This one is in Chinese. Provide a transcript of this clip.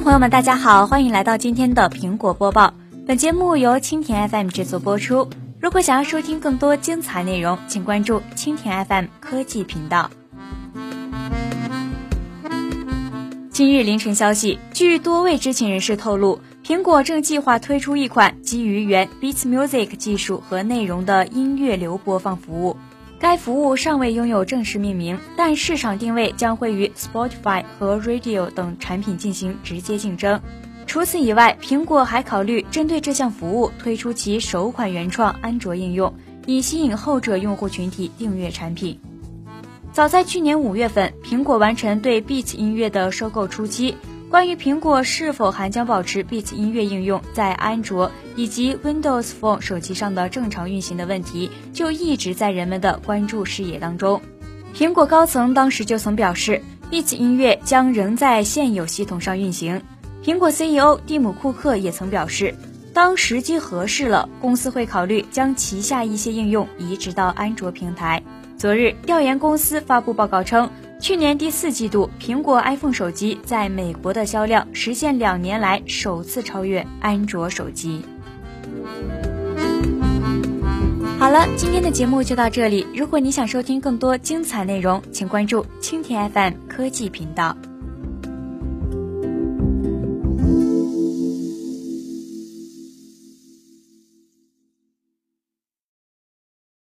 朋友们，大家好，欢迎来到今天的苹果播报。本节目由蜻蜓 FM 制作播出。如果想要收听更多精彩内容，请关注蜻蜓 FM 科技频道。今日凌晨消息，据多位知情人士透露，苹果正计划推出一款基于原 Beats Music 技术和内容的音乐流播放服务。该服务尚未拥有正式命名，但市场定位将会与 Spotify 和 Radio 等产品进行直接竞争。除此以外，苹果还考虑针对这项服务推出其首款原创安卓应用，以吸引后者用户群体订阅产品。早在去年五月份，苹果完成对 Beats 音乐的收购初期。关于苹果是否还将保持 Beats 音乐应用在安卓以及 Windows Phone 手机上的正常运行的问题，就一直在人们的关注视野当中。苹果高层当时就曾表示，Beats 音乐将仍在现有系统上运行。苹果 CEO 蒂姆·库克也曾表示，当时机合适了，公司会考虑将旗下一些应用移植到安卓平台。昨日，调研公司发布报告称。去年第四季度，苹果 iPhone 手机在美国的销量实现两年来首次超越安卓手机。好了，今天的节目就到这里。如果你想收听更多精彩内容，请关注蜻蜓 FM 科技频道。